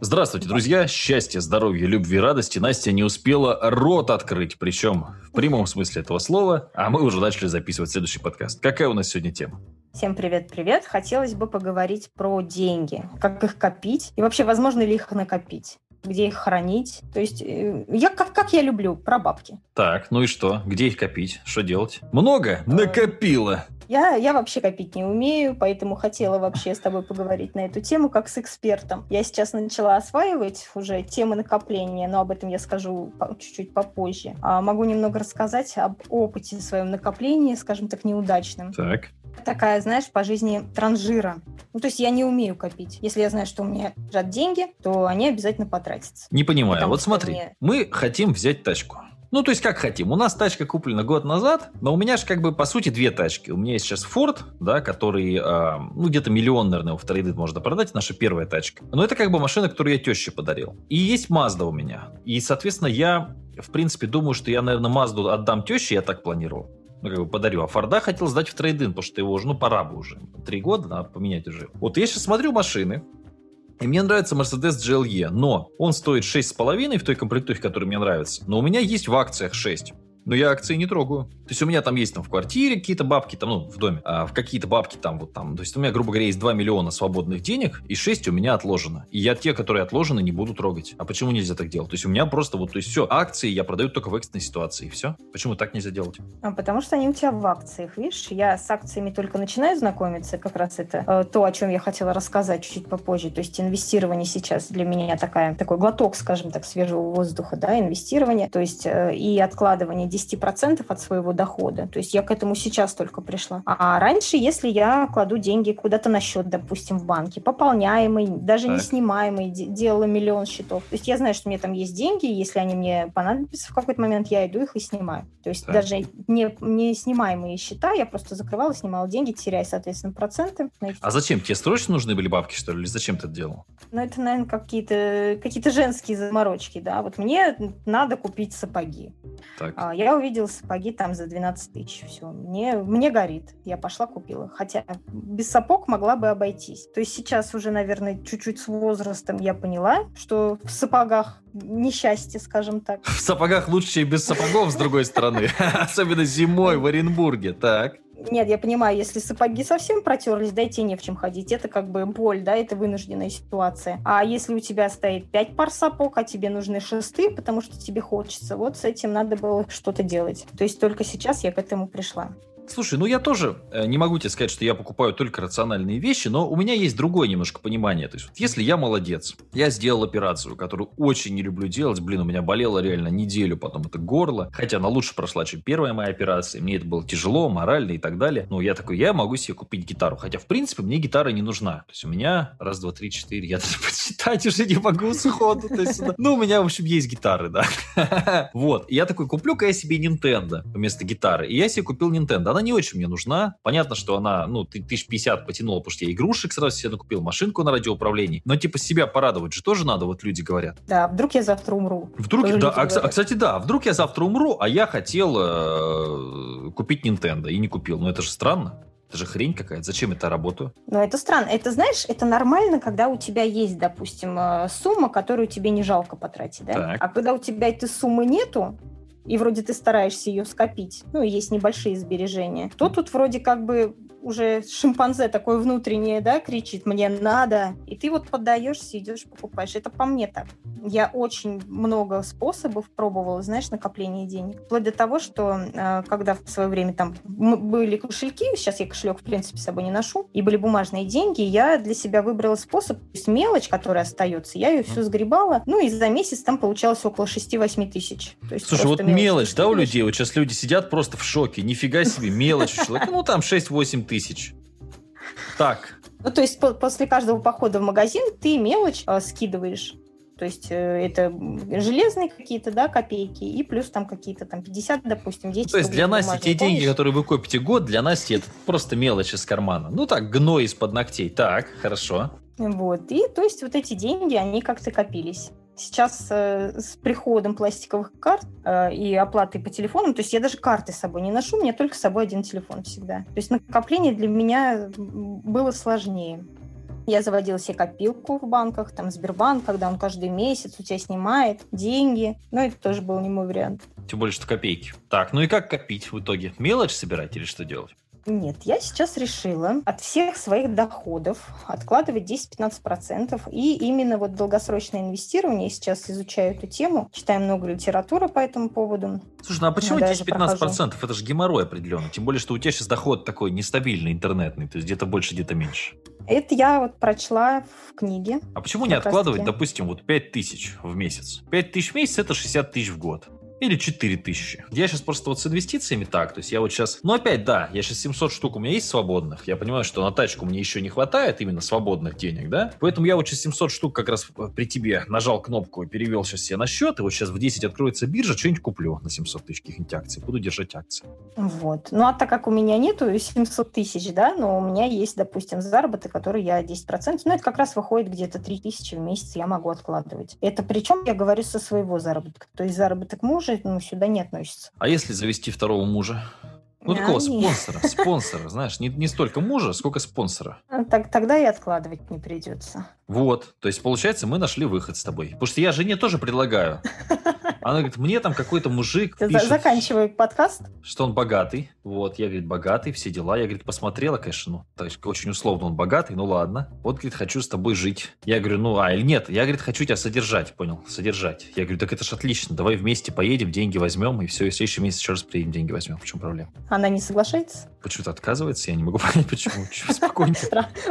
Здравствуйте, друзья! Счастья, здоровья, любви, радости Настя не успела рот открыть, причем в прямом смысле этого слова, а мы уже начали записывать следующий подкаст. Какая у нас сегодня тема? Всем привет-привет! Хотелось бы поговорить про деньги, как их копить и вообще возможно ли их накопить где их хранить. То есть э, я как, как я люблю, про бабки. Так, ну и что? Где их копить? Что делать? Много? Накопила. Я, я вообще копить не умею, поэтому хотела вообще с тобой поговорить на эту тему как с экспертом. Я сейчас начала осваивать уже темы накопления, но об этом я скажу чуть-чуть попозже. А могу немного рассказать об опыте своем накоплении, скажем так, неудачном. Так такая, знаешь, по жизни транжира. Ну, то есть я не умею копить. Если я знаю, что у меня лежат деньги, то они обязательно потратятся. Не понимаю. Потому вот смотри, мне... мы хотим взять тачку. Ну, то есть, как хотим. У нас тачка куплена год назад, но у меня же, как бы, по сути, две тачки. У меня есть сейчас Ford, да, который, э, ну, где-то миллион, наверное, в трейды можно продать, наша первая тачка. Но это, как бы, машина, которую я теще подарил. И есть Mazda у меня. И, соответственно, я, в принципе, думаю, что я, наверное, Mazda отдам теще, я так планировал. Ну, как бы подарю. А Форда хотел сдать в трейдинг, потому что его уже, ну, пора бы уже. Три года надо поменять уже. Вот я сейчас смотрю машины, и мне нравится Mercedes GLE, но он стоит 6,5 в той комплектухе, которая мне нравится. Но у меня есть в акциях 6 но я акции не трогаю. То есть у меня там есть там в квартире какие-то бабки, там, ну, в доме, а в какие-то бабки там вот там. То есть у меня, грубо говоря, есть 2 миллиона свободных денег, и 6 у меня отложено. И я те, которые отложены, не буду трогать. А почему нельзя так делать? То есть у меня просто вот, то есть все, акции я продаю только в экстренной ситуации, и все. Почему так нельзя делать? А, потому что они у тебя в акциях, видишь? Я с акциями только начинаю знакомиться, как раз это э, то, о чем я хотела рассказать чуть-чуть попозже. То есть инвестирование сейчас для меня такая, такой глоток, скажем так, свежего воздуха, да, инвестирование, то есть э, и откладывание 10% от своего дохода. То есть я к этому сейчас только пришла. А раньше, если я кладу деньги куда-то на счет, допустим, в банке, пополняемый, даже так. не снимаемый, делала миллион счетов. То есть я знаю, что у меня там есть деньги, если они мне понадобятся в какой-то момент, я иду их и снимаю. То есть так. даже не, не снимаемые счета, я просто закрывала, снимала деньги, теряя, соответственно, проценты. А зачем? Тебе срочно нужны были бабки, что ли? Или зачем ты это делал? Ну, это, наверное, какие-то какие женские заморочки, да. Вот мне надо купить сапоги. Так. А, я увидела сапоги там за 12 тысяч. Все, мне, мне горит. Я пошла купила. Хотя без сапог могла бы обойтись. То есть сейчас уже, наверное, чуть-чуть с возрастом я поняла, что в сапогах несчастье, скажем так. В сапогах лучше, чем без сапогов, с другой стороны. Особенно зимой в Оренбурге. Так. Нет, я понимаю, если сапоги совсем протерлись, да, и тебе не в чем ходить, это как бы боль, да, это вынужденная ситуация. А если у тебя стоит пять пар сапог, а тебе нужны шесты, потому что тебе хочется, вот с этим надо было что-то делать. То есть только сейчас я к этому пришла. Слушай, ну я тоже э, не могу тебе сказать, что я покупаю только рациональные вещи, но у меня есть другое немножко понимание. То есть, вот если я молодец, я сделал операцию, которую очень не люблю делать, блин, у меня болело реально неделю, потом это горло, хотя она лучше прошла, чем первая моя операция, мне это было тяжело, морально и так далее. Но я такой, я могу себе купить гитару, хотя в принципе мне гитара не нужна. То есть у меня раз, два, три, четыре, я даже подсчитать уже не могу сходу. Ну, у меня, в общем, есть гитары, да. Вот, я такой, куплю-ка я себе Nintendo вместо гитары. И я себе купил Nintendo она не очень мне нужна. Понятно, что она, ну, ты 1050 потянула, потому что я игрушек сразу себе накупил, машинку на радиоуправлении. Но, типа, себя порадовать же тоже надо, вот люди говорят. Да, вдруг я завтра умру. Вдруг, тоже да, а, а, кстати, да, вдруг я завтра умру, а я хотел э, купить Nintendo и не купил. Ну, это же странно. Это же хрень какая-то. Зачем это работаю? Ну, это странно. Это, знаешь, это нормально, когда у тебя есть, допустим, э, сумма, которую тебе не жалко потратить, да? Так. А когда у тебя этой суммы нету, и вроде ты стараешься ее скопить, ну, есть небольшие сбережения, то тут вроде как бы уже шимпанзе такое внутреннее, да, кричит, мне надо, и ты вот поддаешься, идешь, покупаешь. Это по мне так. Я очень много способов пробовала, знаешь, накопления денег. Вплоть до того, что э, когда в свое время там были кошельки, сейчас я кошелек, в принципе, с собой не ношу, и были бумажные деньги, я для себя выбрала способ, то есть мелочь, которая остается, я ее все сгребала, ну, и за месяц там получалось около 6-8 тысяч. Слушай, вот мелочь, мелочь да, у людей? Вот сейчас люди сидят просто в шоке, нифига себе, мелочь у человека, ну, там 6-8 тысяч. Так. Ну, то есть по- после каждого похода в магазин ты мелочь э, скидываешь. То есть э, это железные какие-то, да, копейки, и плюс там какие-то там 50, допустим, 10 То есть для Насти те деньги, которые вы копите год, для Насти это просто мелочь из кармана. Ну так, гной из-под ногтей. Так, хорошо. Вот, и то есть вот эти деньги, они как-то копились. Сейчас э, с приходом пластиковых карт э, и оплатой по телефонам, то есть я даже карты с собой не ношу, у меня только с собой один телефон всегда. То есть накопление для меня было сложнее. Я заводила себе копилку в банках, там Сбербанк, когда он каждый месяц у тебя снимает деньги. Но это тоже был не мой вариант. Тем более, что копейки. Так, ну и как копить в итоге? Мелочь собирать или что делать? Нет, я сейчас решила от всех своих доходов откладывать 10-15%. И именно вот долгосрочное инвестирование, я сейчас изучаю эту тему, читаю много литературы по этому поводу. Слушай, ну а почему 10-15%? Это же геморрой определенно. Тем более, что у тебя сейчас доход такой нестабильный, интернетный, то есть где-то больше, где-то меньше. Это я вот прочла в книге. А почему не откладывать, допустим, вот 5 тысяч в месяц? 5 тысяч в месяц – это 60 тысяч в год. Или 4000. Я сейчас просто вот с инвестициями так, то есть я вот сейчас... Ну, опять, да, я сейчас 700 штук у меня есть свободных. Я понимаю, что на тачку мне еще не хватает именно свободных денег, да? Поэтому я вот сейчас 700 штук как раз э, при тебе нажал кнопку и перевел сейчас себе на счет, и вот сейчас в 10 откроется биржа, что-нибудь куплю на 700 тысяч каких-нибудь акций. Буду держать акции. Вот. Ну, а так как у меня нету 700 тысяч, да, но у меня есть, допустим, заработок, который я 10%, ну, это как раз выходит где-то 3 тысячи в месяц я могу откладывать. Это причем я говорю со своего заработка. То есть заработок мужа ну, сюда не относится. А если завести второго мужа? Ну, такого а, спонсора, спонсора, знаешь, не, не столько мужа, сколько спонсора. А, так, тогда и откладывать не придется. Вот, то есть, получается, мы нашли выход с тобой. Потому что я жене тоже предлагаю. Она говорит, мне там какой-то мужик пишет, Заканчивай подкаст. Что он богатый. Вот, я, говорит, богатый, все дела. Я, говорит, посмотрела, конечно, ну, так, очень условно он богатый, ну ладно. Вот, говорит, хочу с тобой жить. Я говорю, ну, а, или нет, я, говорит, хочу тебя содержать, понял, содержать. Я говорю, так это ж отлично, давай вместе поедем, деньги возьмем, и все, и в следующий месяц еще раз приедем, деньги возьмем. В чем проблема? Она не соглашается? Почему-то отказывается, я не могу понять, почему. Спокойно.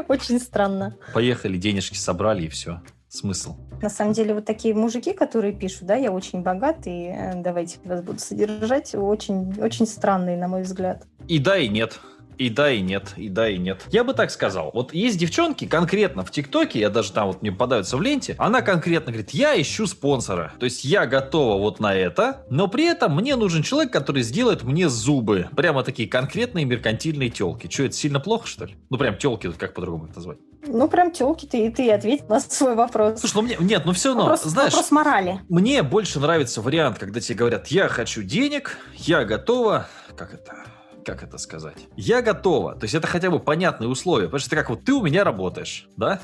Очень странно. Поехали, денежки собрали, и все смысл. На самом деле, вот такие мужики, которые пишут, да, я очень богатый, э, давайте вас буду содержать, очень, очень странные, на мой взгляд. И да, и нет. И да, и нет, и да, и нет. Я бы так сказал. Вот есть девчонки конкретно в ТикТоке, я даже там вот мне попадаются в ленте, она конкретно говорит, я ищу спонсора. То есть я готова вот на это, но при этом мне нужен человек, который сделает мне зубы. Прямо такие конкретные меркантильные телки. Что, это сильно плохо, что ли? Ну, прям телки, как по-другому это назвать? Ну, прям телки, ты, ты ответь на свой вопрос. Слушай, ну мне, нет, ну все равно, вопрос, знаешь... Вопрос морали. Мне больше нравится вариант, когда тебе говорят, я хочу денег, я готова, как это, как это сказать? Я готова. То есть это хотя бы понятные условия. Потому что это как вот ты у меня работаешь, да?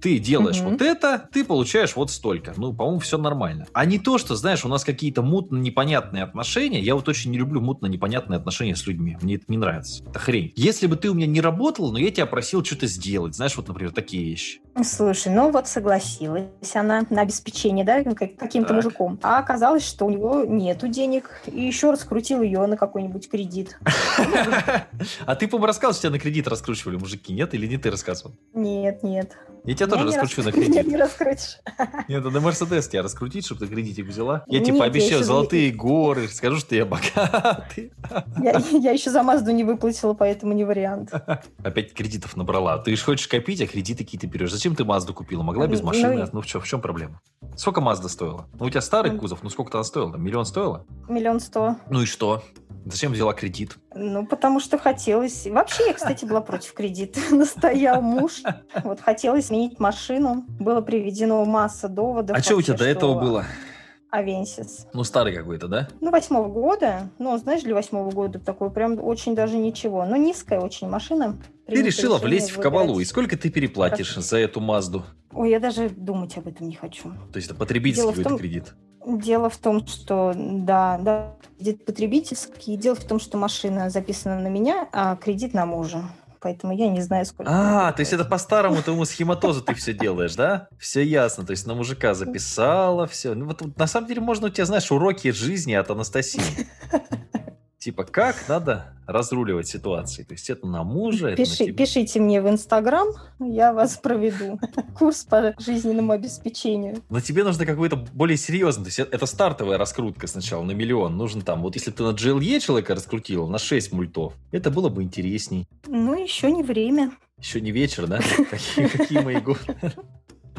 Ты делаешь угу. вот это, ты получаешь вот столько. Ну, по-моему, все нормально. А не то, что, знаешь, у нас какие-то мутно-непонятные отношения. Я вот очень не люблю мутно-непонятные отношения с людьми. Мне это не нравится. Это хрень. Если бы ты у меня не работал, но я тебя просил что-то сделать. Знаешь, вот, например, такие вещи. Слушай, ну вот согласилась она на обеспечение, да, каким-то мужиком. А оказалось, что у него нету денег, и еще раскрутил ее на какой-нибудь кредит. А ты, по-моему, рассказывал, что тебя на кредит раскручивали мужики, нет? Или не ты рассказывал? Нет, нет. Я тебя тоже раскручу на кредит. Нет, не раскрутишь. Нет, на Мерседес тебя раскрутить, чтобы ты кредитик взяла. Я тебе пообещаю золотые горы, скажу, что я богатый. Я еще за Мазду не выплатила, поэтому не вариант. Опять кредитов набрала. Ты же хочешь копить, а кредиты какие-то берешь. Зачем ты Мазду купила? Могла без ну машины? Ну, в чем, проблема? Сколько Мазда стоила? Ну, у тебя старый кузов, ну сколько-то она стоила? Миллион стоила? Миллион сто. Ну и что? Зачем взяла кредит? Ну, потому что хотелось... Вообще, я, кстати, была против кредита. Настоял муж. Вот хотелось сменить машину. Было приведено масса доводов. А что у тебя до этого было? Авенсис. Ну, старый какой-то, да? Ну, восьмого года. Ну, знаешь, для восьмого года такой прям очень даже ничего. Но низкая очень машина. Ты решила влезть в кабалу. И сколько ты переплатишь Хорошо. за эту Мазду? Ой, я даже думать об этом не хочу. То есть это потребительский том... кредит? Дело в том, что да, да, кредит потребительский. Дело в том, что машина записана на меня, а кредит на мужа. Поэтому я не знаю, сколько. А, то есть это по старому твоему схематозу ты все делаешь, да? Все ясно. То есть на мужика записала, все. Ну, вот на самом деле можно у тебя, знаешь, уроки жизни от Анастасии. Типа, как надо разруливать ситуации. То есть это на мужа, Пиши, это на тебя. Пишите мне в Инстаграм, я вас проведу. Курс по жизненному обеспечению. Но тебе нужно какой-то более серьезный. То есть это стартовая раскрутка сначала на миллион. Нужен там, вот если ты на GLE человека раскрутил на 6 мультов, это было бы интересней. Ну, еще не время. Еще не вечер, да? Какие мои годы.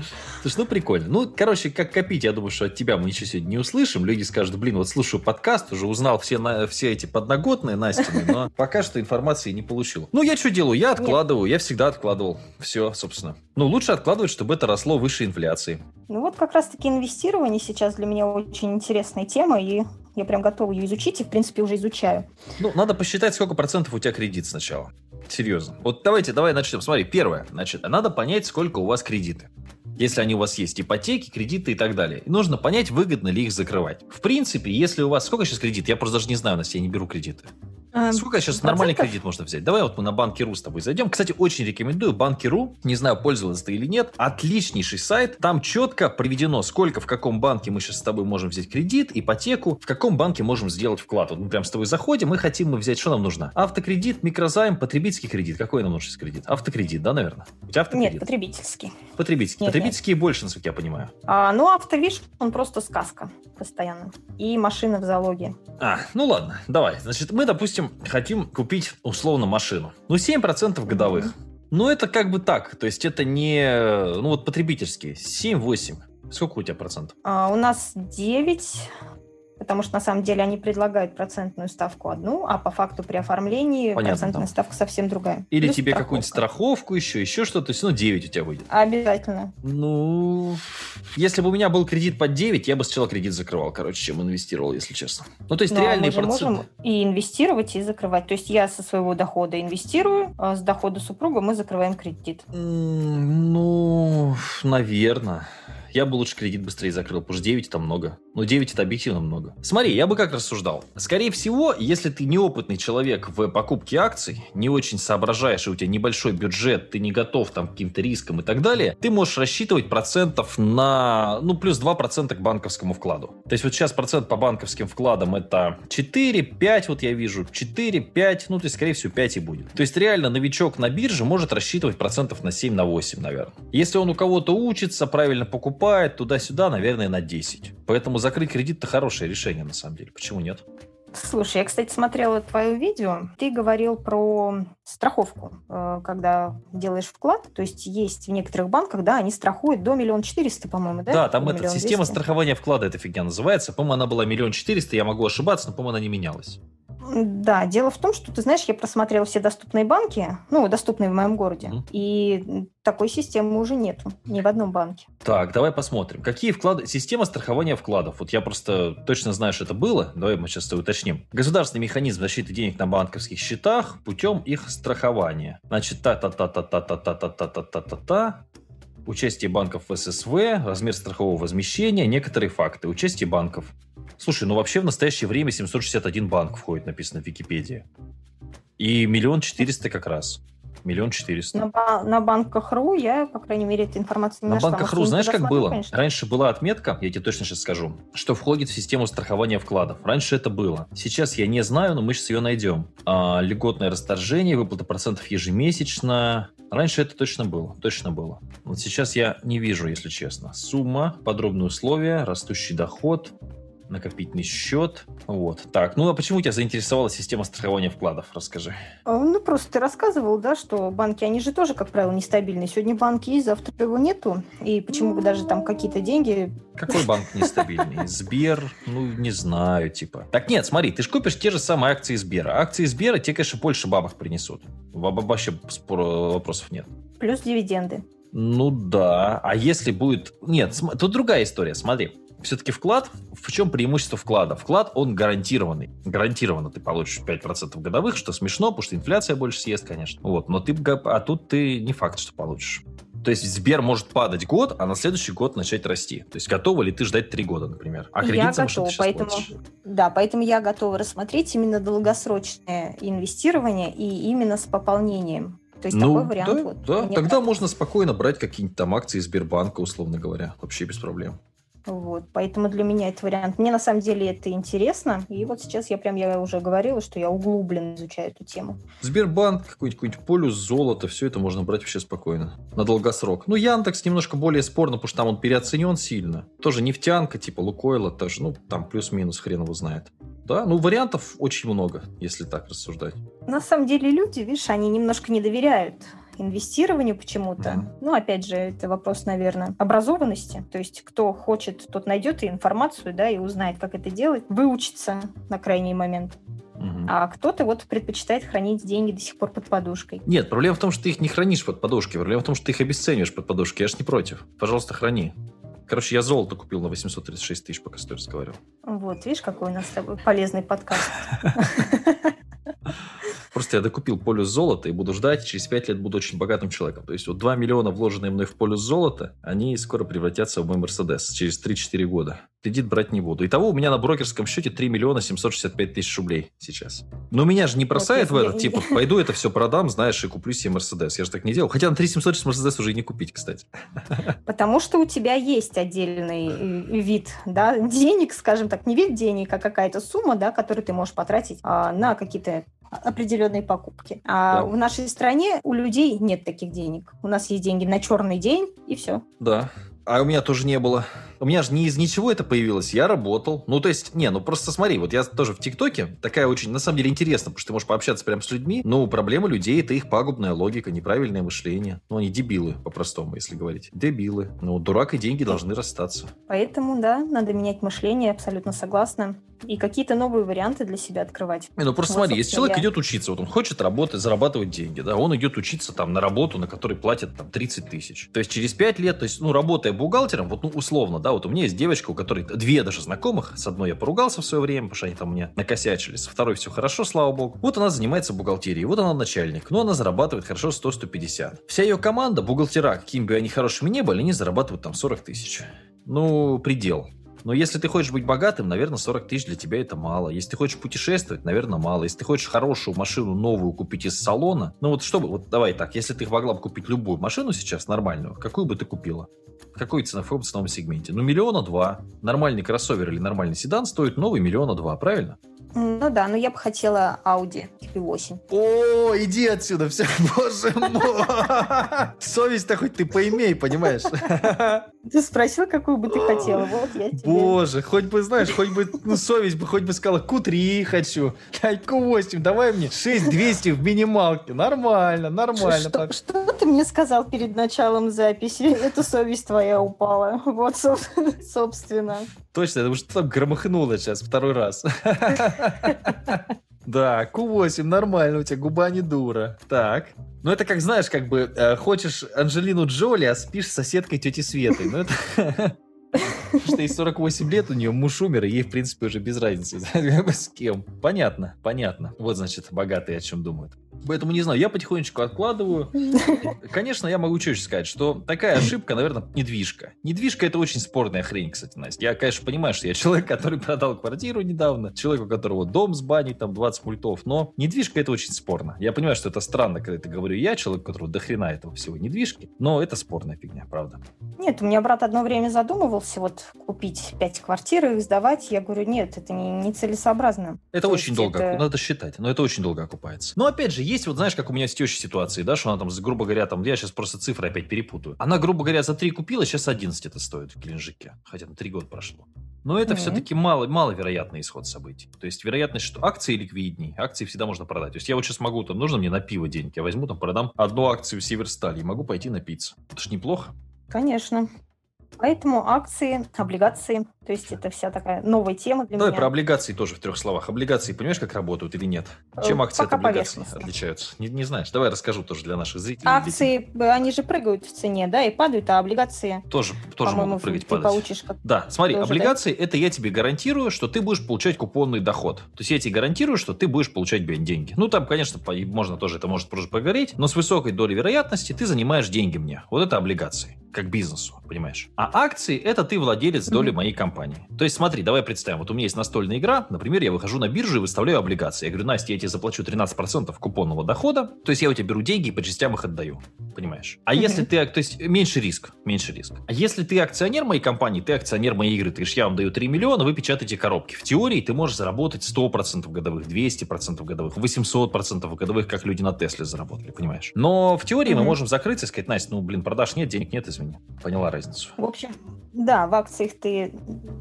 Слушай, ну прикольно. Ну, короче, как копить, я думаю, что от тебя мы ничего сегодня не услышим. Люди скажут, блин, вот слушаю подкаст, уже узнал все, на, все эти подноготные Настины, но пока что информации не получил. Ну, я что делаю? Я откладываю, Нет. я всегда откладывал. Все, собственно. Ну, лучше откладывать, чтобы это росло выше инфляции. Ну, вот как раз-таки инвестирование сейчас для меня очень интересная тема, и я прям готова ее изучить, и, в принципе, уже изучаю. Ну, надо посчитать, сколько процентов у тебя кредит сначала. Серьезно. Вот давайте, давай начнем. Смотри, первое. Значит, надо понять, сколько у вас кредиты если они у вас есть, ипотеки, кредиты и так далее. И нужно понять, выгодно ли их закрывать. В принципе, если у вас... Сколько сейчас кредит? Я просто даже не знаю, у нас я не беру кредиты. А, Сколько сейчас нормальный кредит можно взять? Давай вот мы на Банки.ру с тобой зайдем. Кстати, очень рекомендую Банки.ру. Не знаю, пользовался ты или нет. Отличнейший сайт. Там четко приведено, сколько в каком банке мы сейчас с тобой можем взять кредит, ипотеку, в каком банке можем сделать вклад. Вот мы прям с тобой заходим, мы хотим мы взять, что нам нужно? Автокредит, микрозайм, потребительский кредит. Какой нам нужен кредит? Автокредит, да, наверное? У тебя автокредит? Нет, потребительский. Потребительский. Нет, потребительский нет. больше, насколько я понимаю. А, ну, автовиш, он просто сказка постоянно. И машина в залоге. А, ну ладно, давай. Значит, мы, допустим, хотим купить условно машину. Ну, 7% годовых. Mm-hmm. Ну, это как бы так. То есть, это не... Ну, вот потребительские. 7-8. Сколько у тебя процентов? А, у нас 9 потому что на самом деле они предлагают процентную ставку одну, а по факту при оформлении Понятно, процентная да. ставка совсем другая. Или Плюс тебе какую-нибудь страховку еще, еще что-то, то есть, ну, 9 у тебя выйдет. Обязательно. Ну, если бы у меня был кредит под 9, я бы сначала кредит закрывал, короче, чем инвестировал, если честно. Ну, то есть, Но ну, а реальные мы проценты. можем и инвестировать, и закрывать. То есть, я со своего дохода инвестирую, а с дохода супруга мы закрываем кредит. Ну, наверное я бы лучше кредит быстрее закрыл, потому что 9 это много. Но 9 это объективно много. Смотри, я бы как рассуждал. Скорее всего, если ты неопытный человек в покупке акций, не очень соображаешь, и у тебя небольшой бюджет, ты не готов там к каким-то рискам и так далее, ты можешь рассчитывать процентов на, ну, плюс 2% к банковскому вкладу. То есть вот сейчас процент по банковским вкладам это 4, 5, вот я вижу, 4, 5, ну, то есть, скорее всего, 5 и будет. То есть реально новичок на бирже может рассчитывать процентов на 7, на 8, наверное. Если он у кого-то учится, правильно покупает, покупает туда-сюда, наверное, на 10. Поэтому закрыть кредит – это хорошее решение, на самом деле. Почему нет? Слушай, я, кстати, смотрела твое видео. Ты говорил про страховку, э, когда делаешь вклад. То есть есть в некоторых банках, да, они страхуют до миллиона четыреста, по-моему, да? Да, там эта система страхования вклада, эта фигня называется. По-моему, она была миллион четыреста, я могу ошибаться, но, по-моему, она не менялась. Да, дело в том, что, ты знаешь, я просмотрела все доступные банки, ну, доступные в моем городе, mm. и такой системы уже нету ни в одном банке. Так, давай посмотрим. Какие вклады... Система страхования вкладов. Вот я просто точно знаю, что это было. Давай мы сейчас это уточним. Государственный механизм защиты денег на банковских счетах путем их страхования. Значит, та-та-та-та-та-та-та-та-та-та-та. Участие банков в ССВ, размер страхового возмещения, некоторые факты. Участие банков. Слушай, ну вообще в настоящее время 761 банк входит, написано в Википедии. И миллион четыреста как раз. Миллион четыреста. На, на банках.ру я, по крайней мере, эту информацию не на нашла. На банках.ру знаешь, как было? Конечно. Раньше была отметка, я тебе точно сейчас скажу, что входит в систему страхования вкладов. Раньше это было. Сейчас я не знаю, но мы сейчас ее найдем. А, льготное расторжение, выплата процентов ежемесячно. Раньше это точно было, точно было. Вот сейчас я не вижу, если честно. Сумма, подробные условия, растущий доход, накопительный счет. Вот. Так, ну а почему тебя заинтересовала система страхования вкладов? Расскажи. А, ну, просто ты рассказывал, да, что банки, они же тоже, как правило, нестабильные. Сегодня банки есть, завтра его нету. И почему бы даже там какие-то деньги... Какой банк нестабильный? Сбер? Ну, не знаю, типа. Так нет, смотри, ты же купишь те же самые акции Сбера. Акции Сбера тебе, конечно, больше бабок принесут. Вообще вопросов нет. Плюс дивиденды. Ну да. А если будет... Нет, тут другая история. Смотри все-таки вклад, в чем преимущество вклада? Вклад, он гарантированный. Гарантированно ты получишь 5% годовых, что смешно, потому что инфляция больше съест, конечно. Вот, но ты, а тут ты не факт, что получишь. То есть Сбер может падать год, а на следующий год начать расти. То есть готова ли ты ждать три года, например? А кредит я готова, поэтому, да, поэтому я готова рассмотреть именно долгосрочное инвестирование и именно с пополнением. То есть ну, такой вариант. Да, вот, да. тогда кажется. можно спокойно брать какие-нибудь там акции Сбербанка, условно говоря, вообще без проблем. Вот, поэтому для меня это вариант. Мне на самом деле это интересно. И вот сейчас я прям, я уже говорила, что я углубленно изучаю эту тему. Сбербанк, какой-нибудь, какой полюс, золото, все это можно брать вообще спокойно. На долгосрок. Ну, Яндекс немножко более спорно, потому что там он переоценен сильно. Тоже нефтянка, типа Лукойла, тоже, ну, там плюс-минус хрен его знает. Да, ну вариантов очень много, если так рассуждать. На самом деле люди, видишь, они немножко не доверяют инвестированию почему-то. Mm-hmm. Ну, опять же, это вопрос, наверное, образованности. То есть, кто хочет, тот найдет и информацию, да, и узнает, как это делать, выучится на крайний момент. Угу. А кто-то вот предпочитает хранить деньги до сих пор под подушкой. Нет, проблема в том, что ты их не хранишь под подушкой. Проблема в том, что ты их обесцениваешь под подушкой. Я ж не против. Пожалуйста, храни. Короче, я золото купил на 836 тысяч, пока с тобой разговаривал. Вот, видишь, какой у нас с тобой полезный подкаст. что я докупил полюс золота и буду ждать, через 5 лет буду очень богатым человеком. То есть вот 2 миллиона, вложенные мной в полюс золота, они скоро превратятся в мой Мерседес через 3-4 года. Кредит брать не буду. Итого у меня на брокерском счете 3 миллиона 765 тысяч рублей сейчас. Но меня же не бросает вот, в этот, типа, пойду это все продам, знаешь, и куплю себе Мерседес. Я же так не делал. Хотя на 3 700 Мерседес уже и не купить, кстати. Потому что у тебя есть отдельный э, вид да, денег, скажем так, не вид денег, а какая-то сумма, да, которую ты можешь потратить а, на какие-то определенные покупки. А да. в нашей стране у людей нет таких денег. У нас есть деньги на черный день, и все. Да. А у меня тоже не было. У меня же не из ничего это появилось. Я работал. Ну, то есть, не, ну просто смотри, вот я тоже в ТикТоке, такая очень, на самом деле, интересно, потому что ты можешь пообщаться прямо с людьми. Но проблема людей – это их пагубная логика, неправильное мышление. Ну, они дебилы, по-простому, если говорить. Дебилы. Ну, дурак и деньги должны расстаться. Поэтому, да, надо менять мышление, абсолютно согласна и какие-то новые варианты для себя открывать. Не, ну просто вот, смотри, если человек я... идет учиться, вот он хочет работать, зарабатывать деньги, да, он идет учиться там на работу, на которой платят там 30 тысяч. То есть через 5 лет, то есть, ну, работая бухгалтером, вот, ну, условно, да, вот у меня есть девочка, у которой две даже знакомых, с одной я поругался в свое время, потому что они там мне накосячили, со второй все хорошо, слава богу. Вот она занимается бухгалтерией, вот она начальник, но она зарабатывает хорошо 100-150. Вся ее команда, бухгалтера, какими бы они хорошими не были, они зарабатывают там 40 тысяч. Ну, предел. Но если ты хочешь быть богатым, наверное, 40 тысяч для тебя это мало. Если ты хочешь путешествовать, наверное, мало. Если ты хочешь хорошую машину новую купить из салона, ну вот чтобы, вот давай так, если ты могла бы купить любую машину сейчас нормальную, какую бы ты купила? Какой ценовом ценовом сегменте? Ну, миллиона два. Нормальный кроссовер или нормальный седан стоит новый миллиона два, правильно? Ну да, но я бы хотела Audi Q8. О, иди отсюда, все, боже мой. Совесть-то хоть ты поимей, понимаешь? Ты спросил, какую бы ты хотела, вот я тебе. Боже, хоть бы, знаешь, хоть бы, ну, совесть бы хоть бы сказала, Q3 хочу, Q8, давай мне 6200 в минималке, нормально, нормально. Что, мне сказал перед началом записи? Эта совесть твоя упала, вот, собственно. Точно, потому что там громыхнуло сейчас второй раз. Да, Q8, нормально, у тебя губа не дура. Так. Ну, это как, знаешь, как бы э, хочешь Анжелину Джоли, а спишь с соседкой тети Светой. Ну, это... Что ей 48 лет, у нее муж умер, и ей, в принципе, уже без разницы, с кем. Понятно, понятно. Вот, значит, богатые о чем думают. Поэтому не знаю, я потихонечку откладываю. Конечно, я могу чуть сказать, что такая ошибка, наверное, недвижка. Недвижка это очень спорная хрень, кстати, Настя. Я, конечно, понимаю, что я человек, который продал квартиру недавно, человек, у которого дом с баней, там 20 мультов, но недвижка это очень спорно. Я понимаю, что это странно, когда это говорю я, человек, у которого дохрена этого всего недвижки, но это спорная фигня, правда. Нет, у меня брат одно время задумывался вот купить 5 квартир и их сдавать. Я говорю, нет, это не, не целесообразно. Это То очень долго, это... надо считать, но это очень долго окупается. Но опять же, есть вот, знаешь, как у меня с тещей ситуации, да, что она там, грубо говоря, там, я сейчас просто цифры опять перепутаю. Она, грубо говоря, за 3 купила, сейчас 11 это стоит в Геленджике. Хотя там 3 года прошло. Но это mm-hmm. все-таки мало, маловероятный исход событий. То есть вероятность, что акции ликвиднее, акции всегда можно продать. То есть я вот сейчас могу, там, нужно мне на пиво деньги, я возьму, там, продам одну акцию Северстали и могу пойти напиться. Это ж неплохо. Конечно. Поэтому акции, облигации, то есть это вся такая новая тема для Давай меня. про облигации тоже в трех словах. Облигации, понимаешь, как работают или нет? Э, Чем акции Пока от облигаций отличаются? Не, не знаешь? Давай расскажу тоже для наших зрителей. Акции, они же прыгают в цене, да, и падают, а облигации... Тоже, тоже могут прыгать, ты падать. получишь как Да, смотри, тоже, облигации, да? это я тебе гарантирую, что ты будешь получать купонный доход. То есть я тебе гарантирую, что ты будешь получать деньги. Ну, там, конечно, можно тоже, это может просто погореть, но с высокой долей вероятности ты занимаешь деньги мне. Вот это облигации, как бизнесу, понимаешь? А акции, это ты владелец доли mm-hmm. моей компании. То есть смотри, давай представим, вот у меня есть настольная игра, например, я выхожу на биржу и выставляю облигации. Я говорю, Настя, я тебе заплачу 13% купонного дохода, то есть я у тебя беру деньги и по частям их отдаю, понимаешь? А mm-hmm. если ты, то есть меньше риск, меньше риск. А если ты акционер моей компании, ты акционер моей игры, ты говоришь, я вам даю 3 миллиона, вы печатаете коробки. В теории ты можешь заработать 100% годовых, 200% годовых, 800% годовых, как люди на Тесле заработали, понимаешь? Но в теории mm-hmm. мы можем закрыться и сказать, Настя, ну, блин, продаж нет, денег нет, извини. Поняла разницу. В общем, да, в акциях ты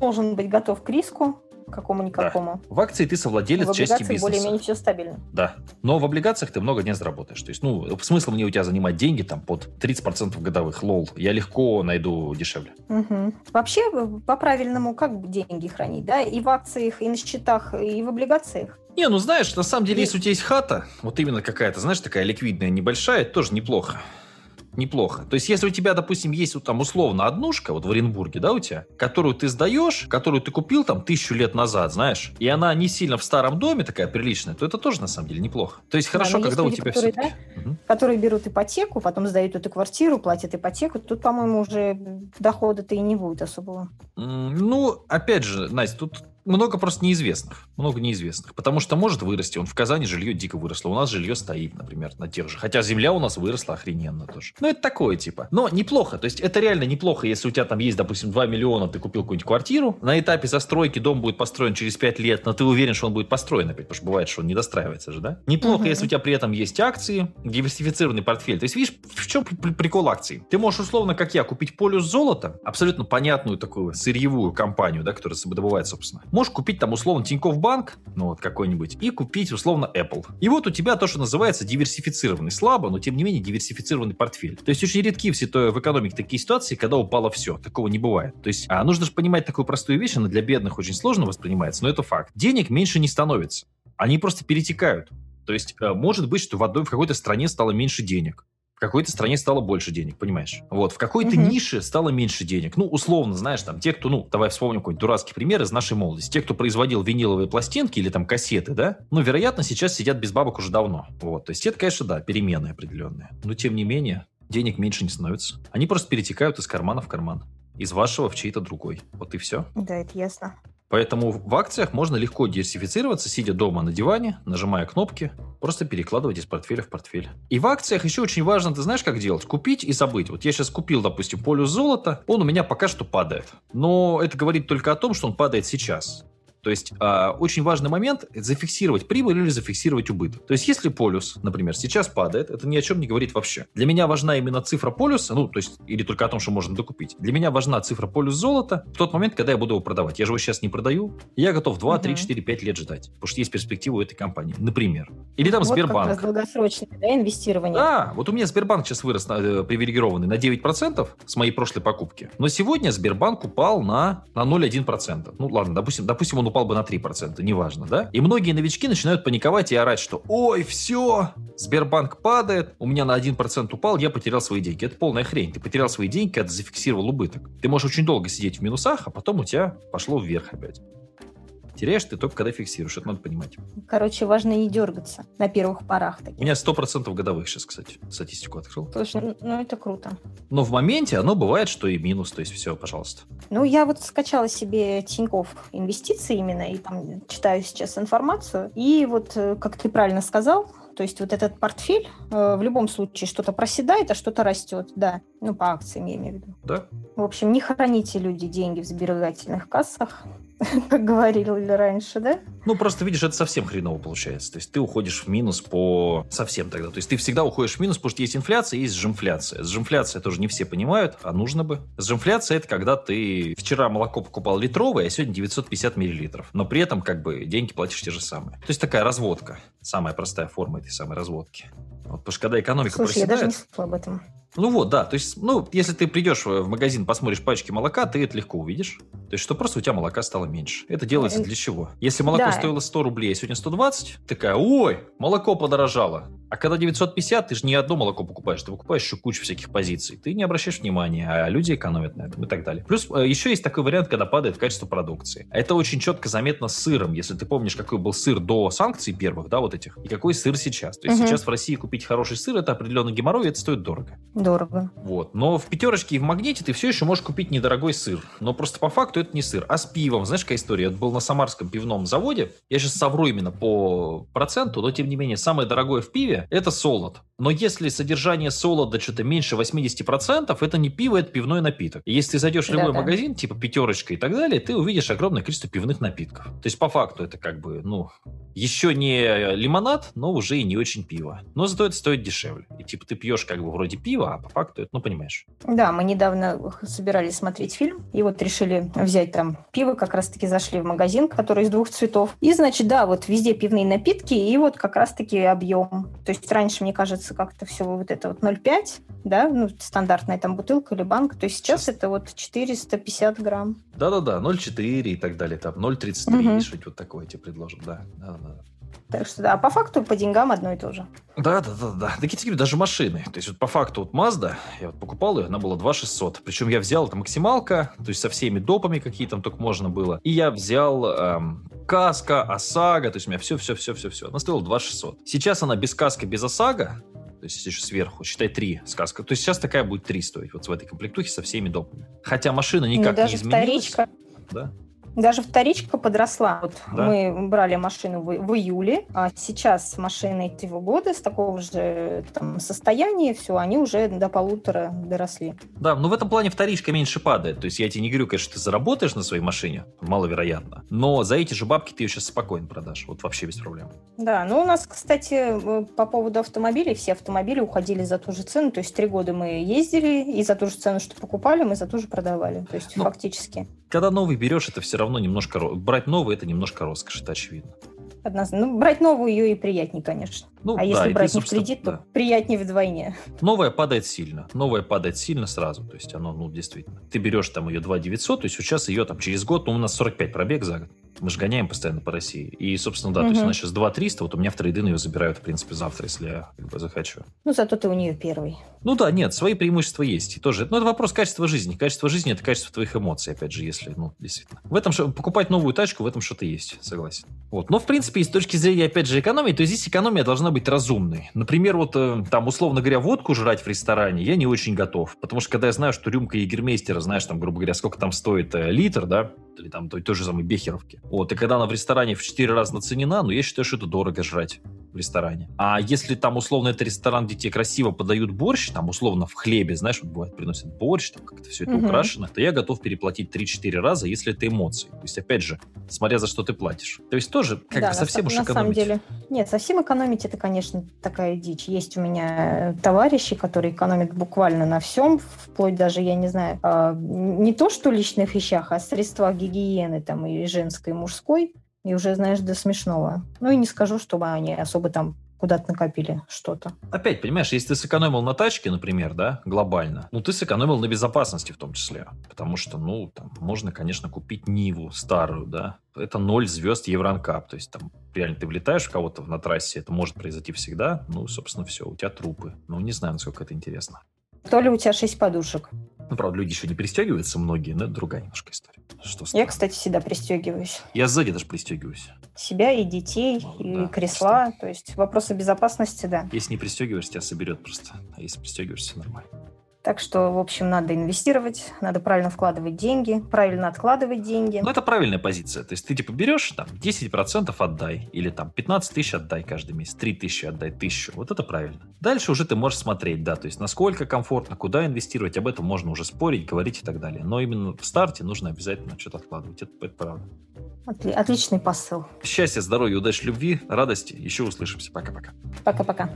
должен быть готов к риску, какому-никакому. Да. В акции ты совладелец части бизнеса. более-менее все стабильно. Да. Но в облигациях ты много не заработаешь. То есть, ну, смысл мне у тебя занимать деньги там под 30% годовых, лол. Я легко найду дешевле. Угу. Вообще, по-правильному, как деньги хранить, да? И в акциях, и на счетах, и в облигациях. Не, ну знаешь, на самом деле, и... если у тебя есть хата, вот именно какая-то, знаешь, такая ликвидная, небольшая, это тоже неплохо. Неплохо. То есть, если у тебя, допустим, есть вот там условно однушка, вот в Оренбурге, да, у тебя, которую ты сдаешь, которую ты купил там тысячу лет назад, знаешь, и она не сильно в старом доме такая приличная, то это тоже на самом деле неплохо. То есть, хорошо, да, когда люди, у тебя которые, все да, угу. которые берут ипотеку, потом сдают эту квартиру, платят ипотеку, тут, по-моему, уже дохода-то и не будет особого. Ну, опять же, Настя, тут много просто неизвестных. Много неизвестных. Потому что может вырасти. Он в Казани жилье дико выросло. У нас жилье стоит, например, на тех же. Хотя земля у нас выросла охрененно тоже. Ну, это такое типа. Но неплохо. То есть это реально неплохо, если у тебя там есть, допустим, 2 миллиона, ты купил какую-нибудь квартиру. На этапе застройки дом будет построен через 5 лет, но ты уверен, что он будет построен опять, потому что бывает, что он не достраивается же, да? Неплохо, угу. если у тебя при этом есть акции, диверсифицированный портфель. То есть, видишь, в чем прикол акций? Ты можешь условно, как я, купить полюс золота, абсолютно понятную такую сырьевую компанию, да, которая добывает, собственно. Можешь купить там условно Тинькофф Банк, ну вот какой-нибудь, и купить условно Apple. И вот у тебя то, что называется диверсифицированный, слабо, но тем не менее диверсифицированный портфель. То есть очень редки все то в экономике такие ситуации, когда упало все. Такого не бывает. То есть а, нужно же понимать такую простую вещь, она для бедных очень сложно воспринимается, но это факт. Денег меньше не становится. Они просто перетекают. То есть, э, может быть, что в, одной, в какой-то стране стало меньше денег в какой-то стране стало больше денег, понимаешь? Вот, в какой-то угу. нише стало меньше денег. Ну, условно, знаешь, там, те, кто, ну, давай вспомним какой-нибудь дурацкий пример из нашей молодости. Те, кто производил виниловые пластинки или там кассеты, да, ну, вероятно, сейчас сидят без бабок уже давно. Вот, то есть это, конечно, да, перемены определенные. Но, тем не менее, денег меньше не становится. Они просто перетекают из кармана в карман. Из вашего в чей-то другой. Вот и все. Да, это ясно. Поэтому в акциях можно легко диверсифицироваться, сидя дома на диване, нажимая кнопки, просто перекладывать из портфеля в портфель. И в акциях еще очень важно, ты знаешь, как делать? Купить и забыть. Вот я сейчас купил, допустим, полюс золота, он у меня пока что падает. Но это говорит только о том, что он падает сейчас. То есть э, очень важный момент – зафиксировать прибыль или зафиксировать убыток. То есть если полюс, например, сейчас падает, это ни о чем не говорит вообще. Для меня важна именно цифра полюса, ну, то есть, или только о том, что можно докупить. Для меня важна цифра полюс золота в тот момент, когда я буду его продавать. Я же его сейчас не продаю, я готов 2, угу. 3, 4, 5 лет ждать, потому что есть перспектива у этой компании, например. Или там вот Сбербанк. Как раз долгосрочное да, инвестирование. Да, вот у меня Сбербанк сейчас вырос на, э, привилегированный на 9% с моей прошлой покупки. Но сегодня Сбербанк упал на, на 0,1%. Ну ладно, допустим, допустим, он упал бы на 3% процента, неважно, да? И многие новички начинают паниковать и орать, что «Ой, все, Сбербанк падает, у меня на 1% упал, я потерял свои деньги». Это полная хрень. Ты потерял свои деньги, когда зафиксировал убыток. Ты можешь очень долго сидеть в минусах, а потом у тебя пошло вверх опять. Теряешь ты только когда фиксируешь, это надо понимать. Короче, важно не дергаться на первых порах. Таких. У меня 100% годовых сейчас, кстати, статистику открыл. Слушай, ну это круто. Но в моменте оно бывает, что и минус, то есть все, пожалуйста. Ну, я вот скачала себе Тиньков инвестиции именно, и там читаю сейчас информацию. И вот, э, как ты правильно сказал, то есть вот этот портфель э, в любом случае что-то проседает, а что-то растет, да. Ну, по акциям я имею в виду. Да. В общем, не храните люди деньги в сберегательных кассах. как говорили раньше, да? Ну, просто видишь, это совсем хреново получается. То есть ты уходишь в минус по совсем тогда. То есть ты всегда уходишь в минус, потому что есть инфляция, есть сжимфляция. Сжимфляция тоже не все понимают, а нужно бы. Сжимфляция – это когда ты вчера молоко покупал литровое, а сегодня 950 миллилитров. Но при этом как бы деньги платишь те же самые. То есть такая разводка. Самая простая форма этой самой разводки. Вот, потому что когда экономика Слушай, проседает... я даже не слышала об этом. Ну вот, да. То есть, ну, если ты придешь в магазин, посмотришь пачки молока, ты это легко увидишь. То есть, что просто у тебя молока стало меньше. Это делается для чего? Если молоко да. стоило 100 рублей, а сегодня 120, такая, ой, молоко подорожало. А когда 950, ты же не одно молоко покупаешь, ты покупаешь еще кучу всяких позиций. Ты не обращаешь внимания, а люди экономят на этом и так далее. Плюс э, еще есть такой вариант, когда падает качество продукции. Это очень четко заметно с сыром. Если ты помнишь, какой был сыр до санкций первых, да, вот этих, и какой сыр сейчас. То есть угу. сейчас в России купить хороший сыр, это определенно геморрой, и это стоит дорого. Дорого. Вот. Но в пятерочке и в магните ты все еще можешь купить недорогой сыр. Но просто по факту это не сыр. А с пивом, знаешь, какая история? Это был на Самарском пивном заводе. Я сейчас совру именно по проценту, но тем не менее, самое дорогое в пиве – это солод. Но если содержание солода что-то меньше 80%, это не пиво, это пивной напиток. И если ты зайдешь в любой Да-да. магазин, типа пятерочка и так далее, ты увидишь огромное количество пивных напитков. То есть, по факту, это как бы, ну, еще не лимонад, но уже и не очень пиво. Но зато это стоит дешевле. И типа ты пьешь как бы вроде пива, а по факту это, ну, понимаешь. Да, мы недавно собирались смотреть фильм, и вот решили взять там пиво, как раз-таки зашли в магазин, который из двух цветов. И, значит, да, вот везде пивные напитки, и вот как раз-таки объем. То есть раньше, мне кажется, как-то все вот это вот 0,5, да, ну, стандартная там бутылка или банк, то есть сейчас, сейчас... это вот 450 грамм. Да-да-да, 0,4 и так далее, там 0,33, угу. что-нибудь вот такое тебе предложат, да. да, да. Так что да, по факту по деньгам одно и то же. Да, да, да, да. Такие тебе даже машины. То есть вот по факту вот Mazda, я вот покупал ее, она была 2 600. Причем я взял, это максималка, то есть со всеми допами, какие там только можно было. И я взял эм, каска, ОСАГО, то есть у меня все-все-все-все-все. Она стоила 2 600. Сейчас она без каска, без ОСАГО, то есть еще сверху, считай, 3 сказка. То есть сейчас такая будет 3 стоить, вот в этой комплектухе со всеми допами. Хотя машина никак ну, не изменилась. Вторичка. Да. Даже вторичка подросла. Вот да? мы брали машину в, в июле, а сейчас машины этого года с такого же там, состояния, все, они уже до полутора доросли. Да, но в этом плане вторичка меньше падает. То есть я тебе не говорю, конечно, ты заработаешь на своей машине, маловероятно, но за эти же бабки ты ее сейчас спокойно продашь, вот вообще без проблем. Да, ну у нас, кстати, э, по поводу автомобилей, все автомобили уходили за ту же цену, то есть три года мы ездили, и за ту же цену, что покупали, мы за ту же продавали, то есть ну, фактически. Когда новый берешь, это все равно немножко... Брать новый – это немножко роскошь, это очевидно. Однозначно. Ну, брать новую ее и приятнее, конечно. Ну, а да, если брать ты, не в кредит, да. то приятнее вдвойне. Новая падает сильно. Новая падает сильно сразу. То есть оно, ну, действительно. Ты берешь там ее 2 900, то есть сейчас ее там через год, ну, у нас 45 пробег за год. Мы же гоняем постоянно по России. И, собственно, да, угу. то есть она сейчас 2 300, вот у меня в трейдин ее забирают, в принципе, завтра, если я как бы захочу. Ну, зато ты у нее первый. Ну да, нет, свои преимущества есть. И тоже, ну, это вопрос качества жизни. Качество жизни – это качество твоих эмоций, опять же, если, ну, действительно. В этом, покупать новую тачку, в этом что-то есть, согласен. Вот. Но, в принципе, с точки зрения, опять же, экономии, то здесь экономия должна быть разумной. Например, вот э, там, условно говоря, водку жрать в ресторане я не очень готов. Потому что, когда я знаю, что рюмка егермейстера, знаешь, там, грубо говоря, сколько там стоит э, литр, да, или там той, той же самой бехеровки. Вот, и когда она в ресторане в 4 раза наценена, ну, я считаю, что это дорого жрать в ресторане. А если там, условно, это ресторан, где тебе красиво подают борщ, там, условно, в хлебе, знаешь, вот бывает, приносят борщ, там как-то все это угу. украшено, то я готов переплатить 3-4 раза, если это эмоции. То есть, опять же, смотря за что ты платишь. То есть тоже как да, бы совсем на, уж на экономить. самом деле. Нет, совсем экономить это, конечно, такая дичь. Есть у меня товарищи, которые экономят буквально на всем, вплоть даже, я не знаю, а, не то, что личных вещах, а средствах гигиены там и женской, и мужской. И уже, знаешь, до смешного. Ну и не скажу, чтобы они особо там куда-то накопили что-то. Опять, понимаешь, если ты сэкономил на тачке, например, да, глобально, ну, ты сэкономил на безопасности в том числе. Потому что, ну, там, можно, конечно, купить Ниву старую, да. Это ноль звезд Евронкап. То есть, там, реально, ты влетаешь в кого-то на трассе, это может произойти всегда. Ну, собственно, все, у тебя трупы. Ну, не знаю, насколько это интересно. То ли у тебя шесть подушек. Ну, правда, люди еще не пристегиваются многие, но это другая немножко история. Что Я, кстати, всегда пристегиваюсь. Я сзади даже пристегиваюсь. Себя и детей, и да, кресла. Что? То есть вопросы безопасности, да. Если не пристегиваешься, тебя соберет просто. А если пристегиваешься, нормально. Так что, в общем, надо инвестировать, надо правильно вкладывать деньги, правильно откладывать деньги. Ну, это правильная позиция. То есть ты, типа, берешь, там, 10% отдай, или там 15 тысяч отдай каждый месяц, 3 тысячи отдай, тысячу. Вот это правильно. Дальше уже ты можешь смотреть, да, то есть насколько комфортно, куда инвестировать, об этом можно уже спорить, говорить и так далее. Но именно в старте нужно обязательно что-то откладывать. Это, это правда. Отличный посыл. Счастья, здоровья, удачи, любви, радости. Еще услышимся. Пока-пока. Пока-пока.